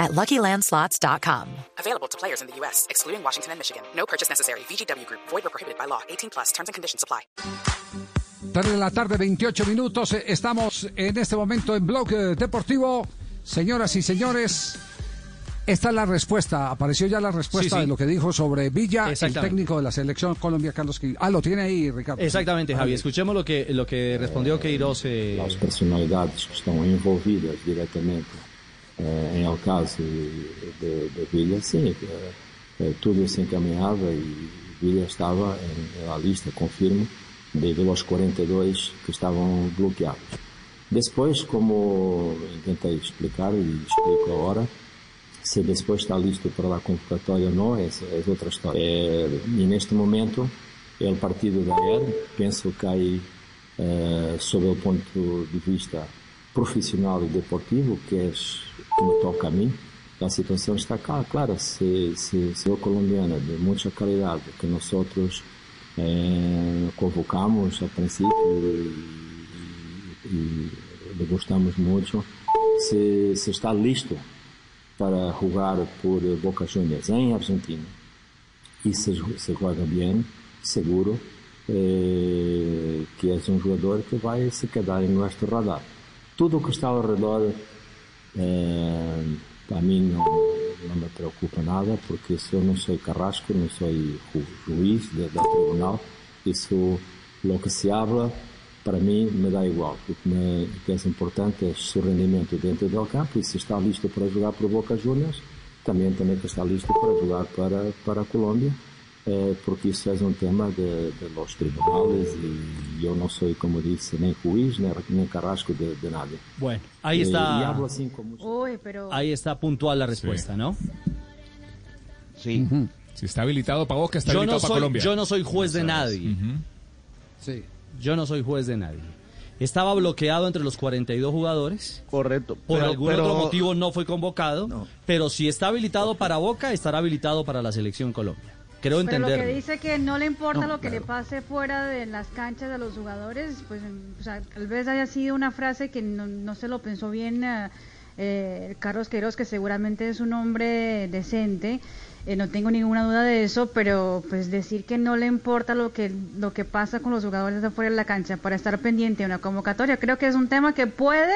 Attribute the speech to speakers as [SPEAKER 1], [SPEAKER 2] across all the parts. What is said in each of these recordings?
[SPEAKER 1] at LuckyLandSlots.com.
[SPEAKER 2] Available to players in the U.S., excluding Washington and Michigan. No purchase necessary. VGW Group. Void or prohibited by law. 18 plus. Terms and conditions apply.
[SPEAKER 3] 3 de la tarde, 28 minutos. Eh, Estamos en este momento en Blog eh, Deportivo. Señoras y señores, esta es la respuesta. Apareció ya la respuesta
[SPEAKER 4] Sí, sí.
[SPEAKER 3] de lo que dijo sobre Villa, el técnico de la selección Colombia, Carlos Queiroz. Ah, lo tiene ahí, Ricardo.
[SPEAKER 4] Exactamente, Javi. Escuchemos lo que, lo que respondió Queiroz. eh,
[SPEAKER 5] as personalidades que estão envolvidas diretamente eh, em el caso de Villa, sim, eh, eh, tudo se encaminhava e Villa estava na lista, confirmo, de, de los 42 que estavam bloqueados. Depois, como tentei explicar e explico agora, se depois está listo para a convocatória ou não, essa é outra história. Eh, e neste momento, é o partido da ayer, penso que aí, eh, sob o ponto de vista profissional e deportivo, que é me toca a mim, a situação está clara. Claro, se, se, se o colombiano de muita qualidade que nós eh, convocamos a princípio e, e, e gostamos muito, se, se está listo para jogar por Boca Juniors em Argentina e se, se joga bem, seguro eh, que é um jogador que vai se quedar em nosso radar. Tudo o que está ao redor, eh, a mim não, não me preocupa nada, porque se eu não sou carrasco, não sou ju- juiz da tribunal, isso, lo que se habla, para mim me dá igual. O que, me, o que é importante é o rendimento dentro do campo e se está listo para jogar por Boca Juniors, também também que está listo para jogar para, para a Colômbia, eh, porque isso é um tema de, de los tribunales e eu não sou, como disse, nem juiz, nem carrasco de, de nada.
[SPEAKER 4] bueno, ahí
[SPEAKER 5] Eh,
[SPEAKER 4] está.
[SPEAKER 5] y hablo assim con mucho-
[SPEAKER 6] Uy, pero
[SPEAKER 4] Ahí está puntual la respuesta, ¿no?
[SPEAKER 7] Sí. Si está habilitado para Boca, está
[SPEAKER 4] Yo
[SPEAKER 7] habilitado
[SPEAKER 4] no,
[SPEAKER 7] para
[SPEAKER 4] soy,
[SPEAKER 7] Colombia.
[SPEAKER 4] yo no soy juez de nadie.
[SPEAKER 3] Sí.
[SPEAKER 4] Yo no soy juez de nadie. Estaba bloqueado entre los 42 jugadores.
[SPEAKER 8] Correcto.
[SPEAKER 4] Por
[SPEAKER 8] pero-
[SPEAKER 4] algún
[SPEAKER 8] pero-
[SPEAKER 4] otro motivo no fue convocado.
[SPEAKER 8] No.
[SPEAKER 4] Pero si está habilitado para Boca, estará habilitado para la selección Colombia. Creo
[SPEAKER 6] Pero lo que dice que no le importa
[SPEAKER 8] No,
[SPEAKER 6] lo que
[SPEAKER 8] claro.
[SPEAKER 6] le pase fuera de las canchas a los jugadores, pues o sea, tal vez haya sido una frase que no, no se lo pensó bien eh, eh, Carlos Queiroz, que seguramente es un hombre decente, eh, no tengo ninguna duda de eso, pero pues decir que no le importa lo que lo que pasa con los jugadores de afuera de la cancha para estar pendiente de una convocatoria, creo que es un tema que puede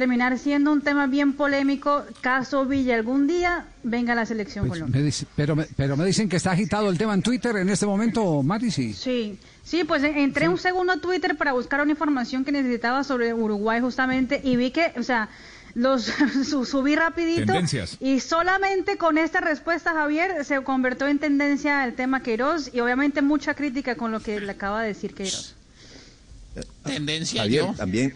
[SPEAKER 6] terminar siendo un tema bien polémico, caso Villa algún día venga a la selección
[SPEAKER 3] Pues
[SPEAKER 6] Colombia.
[SPEAKER 3] me dice- pero, me, pero me dicen que está agitado el tema en Twitter en este momento, Mati, sí.
[SPEAKER 6] Sí, sí, pues en- entré un segundo a Twitter para buscar una información que necesitaba sobre Uruguay justamente y vi que, o sea, los su- subí rapidito
[SPEAKER 7] Tendencias.
[SPEAKER 6] y solamente con esta respuesta Javier se convirtió en tendencia el tema Queiroz y obviamente mucha crítica con lo que le acaba de decir Queiroz.
[SPEAKER 9] Tendencia
[SPEAKER 8] Javier,
[SPEAKER 9] yo.
[SPEAKER 8] también,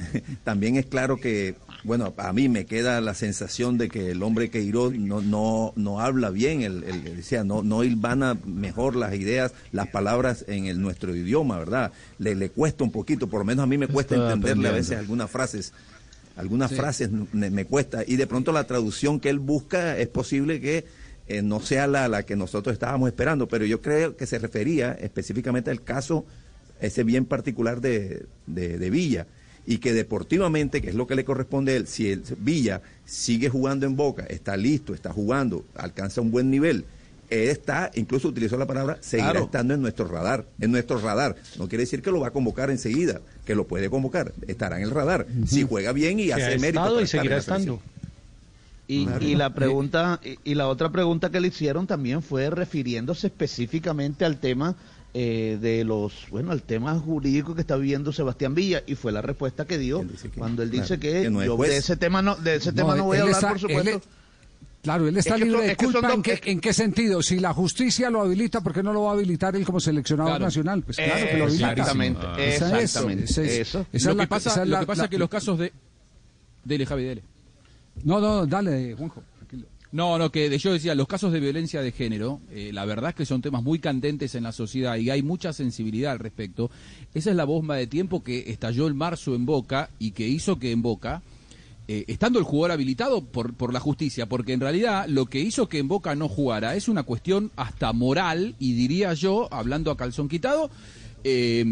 [SPEAKER 8] también es claro que, bueno, a mí me queda la sensación de que el hombre Queiroz no, no, no habla bien, el, el- el- o sea, no, no hilvana mejor las ideas, las palabras en el, nuestro idioma, ¿verdad? Le, le cuesta un poquito, por lo menos a mí me cuesta
[SPEAKER 10] Estoy
[SPEAKER 8] entenderle a veces algunas frases. Algunas frases me, me cuesta y de pronto la traducción que él busca es posible que eh, no sea la, la que nosotros estábamos esperando, pero yo creo que se refería específicamente al caso ese bien particular de, de, de Villa y que deportivamente, que es lo que le corresponde a él, si el Villa sigue jugando en Boca, está listo, está jugando, alcanza un buen nivel, él está, incluso utilizó la palabra, seguirá
[SPEAKER 10] Claro.
[SPEAKER 8] estando en nuestro radar, en nuestro radar. No quiere decir que lo va a convocar enseguida, que lo puede convocar, estará en el radar. Si juega bien y
[SPEAKER 10] Que
[SPEAKER 8] hace
[SPEAKER 10] ha
[SPEAKER 8] mérito.
[SPEAKER 10] y seguirá estando. Y, y la pregunta y, y la otra pregunta que le hicieron también fue refiriéndose específicamente al tema eh, de los bueno al tema jurídico que está viviendo Sebastián Villa y fue la respuesta que dio
[SPEAKER 8] Él dice que-
[SPEAKER 10] cuando él dice
[SPEAKER 8] claro,
[SPEAKER 10] que,
[SPEAKER 8] no
[SPEAKER 10] yo de ese tema no de ese tema no voy a hablar
[SPEAKER 3] está-
[SPEAKER 10] por supuesto
[SPEAKER 3] él- Claro, él está
[SPEAKER 10] Es que
[SPEAKER 3] libre
[SPEAKER 10] son-
[SPEAKER 3] de
[SPEAKER 10] es que son
[SPEAKER 3] culpa.
[SPEAKER 10] dos-
[SPEAKER 3] ¿En qué,
[SPEAKER 10] es que-
[SPEAKER 3] ¿En qué sentido? Si la justicia lo habilita, ¿por qué no lo va a habilitar él como seleccionador
[SPEAKER 7] Claro.
[SPEAKER 3] nacional? Pues claro que lo habilita.
[SPEAKER 10] exactamente
[SPEAKER 7] Ah.
[SPEAKER 10] Exactamente
[SPEAKER 3] esa es-
[SPEAKER 10] eso
[SPEAKER 3] esa
[SPEAKER 11] lo
[SPEAKER 3] la-
[SPEAKER 11] que pasa,
[SPEAKER 3] esa
[SPEAKER 11] lo que pasa
[SPEAKER 3] la-
[SPEAKER 11] es que los casos de... Dele, Javi, dele.
[SPEAKER 3] No, no, dale, Juanjo.
[SPEAKER 7] No, no, que yo decía, los casos de violencia de género, eh, la verdad es que son temas muy candentes en la sociedad y hay mucha sensibilidad al respecto. Esa es la bomba de tiempo que estalló en marzo en Boca y que hizo que en Boca, eh, estando el jugador habilitado por, por la justicia, porque en realidad lo que hizo que en Boca no jugara es una cuestión hasta moral y diría yo, hablando a calzón quitado, eh,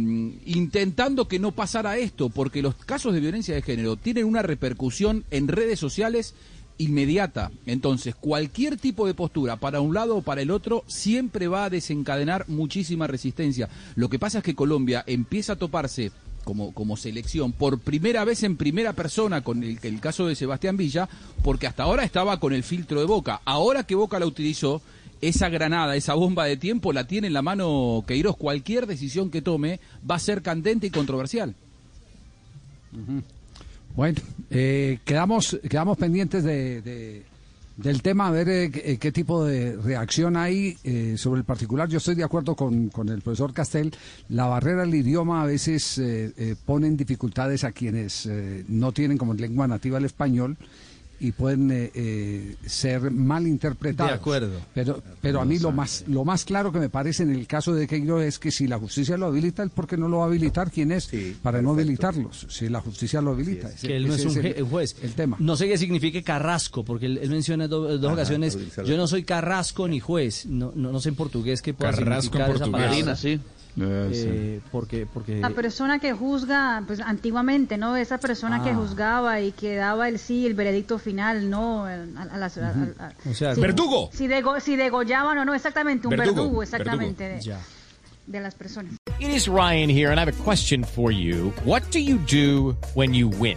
[SPEAKER 7] intentando que no pasara esto, porque los casos de violencia de género tienen una repercusión en redes sociales inmediata. Entonces, cualquier tipo de postura para un lado o para el otro siempre va a desencadenar muchísima resistencia. Lo que pasa es que Colombia empieza a toparse como, como selección por primera vez en primera persona con el, caso de Sebastián Villa, porque hasta ahora estaba con el filtro de Boca. Ahora que Boca la utilizó, esa granada, esa bomba de tiempo la tiene en la mano Queiroz. Cualquier decisión que tome va a ser candente y controversial.
[SPEAKER 3] Bueno, eh, quedamos, quedamos pendientes de, de- del tema, a ver eh, qué, qué tipo de reacción hay eh, sobre el particular. Yo estoy de acuerdo con, con el profesor Castel. La barrera del idioma a veces eh, eh, pone en dificultades a quienes eh, no tienen como lengua nativa el español y pueden eh, eh, ser mal interpretados.
[SPEAKER 4] De acuerdo.
[SPEAKER 3] Pero, pero a mí lo más, lo más claro que me parece en el caso de Queiroz es que si la justicia lo habilita, ¿el por qué no lo va a habilitar? ¿Quién es? para no habilitarlos, si la justicia lo habilita. Ese-
[SPEAKER 4] que él no es un,
[SPEAKER 3] el-
[SPEAKER 4] juez.
[SPEAKER 3] El tema.
[SPEAKER 4] No sé qué signifique carrasco, porque él, él menciona en do- dos
[SPEAKER 3] Ajá,
[SPEAKER 4] ocasiones, yo no soy carrasco ni juez, no, no, no sé en portugués qué pueda
[SPEAKER 7] Carrasco en
[SPEAKER 4] significar esa
[SPEAKER 7] portugués.
[SPEAKER 4] palabra.
[SPEAKER 10] Marina, sí.
[SPEAKER 4] Eh, porque, porque
[SPEAKER 6] La persona que juzga, pues antiguamente, ¿no? Esa persona que
[SPEAKER 4] Ah.
[SPEAKER 6] juzgaba y que daba el sí, el veredicto final, ¿no? A, a las- a- a- a-
[SPEAKER 4] O sea,
[SPEAKER 6] si-
[SPEAKER 7] ¡Verdugo!
[SPEAKER 6] Si, dego- si degollaban o no, exactamente, un
[SPEAKER 7] Verdugo,
[SPEAKER 6] verdugo, exactamente,
[SPEAKER 7] verdugo.
[SPEAKER 6] de- de las personas.
[SPEAKER 11] It is Ryan here, and I have a question for you. What do you do when you win?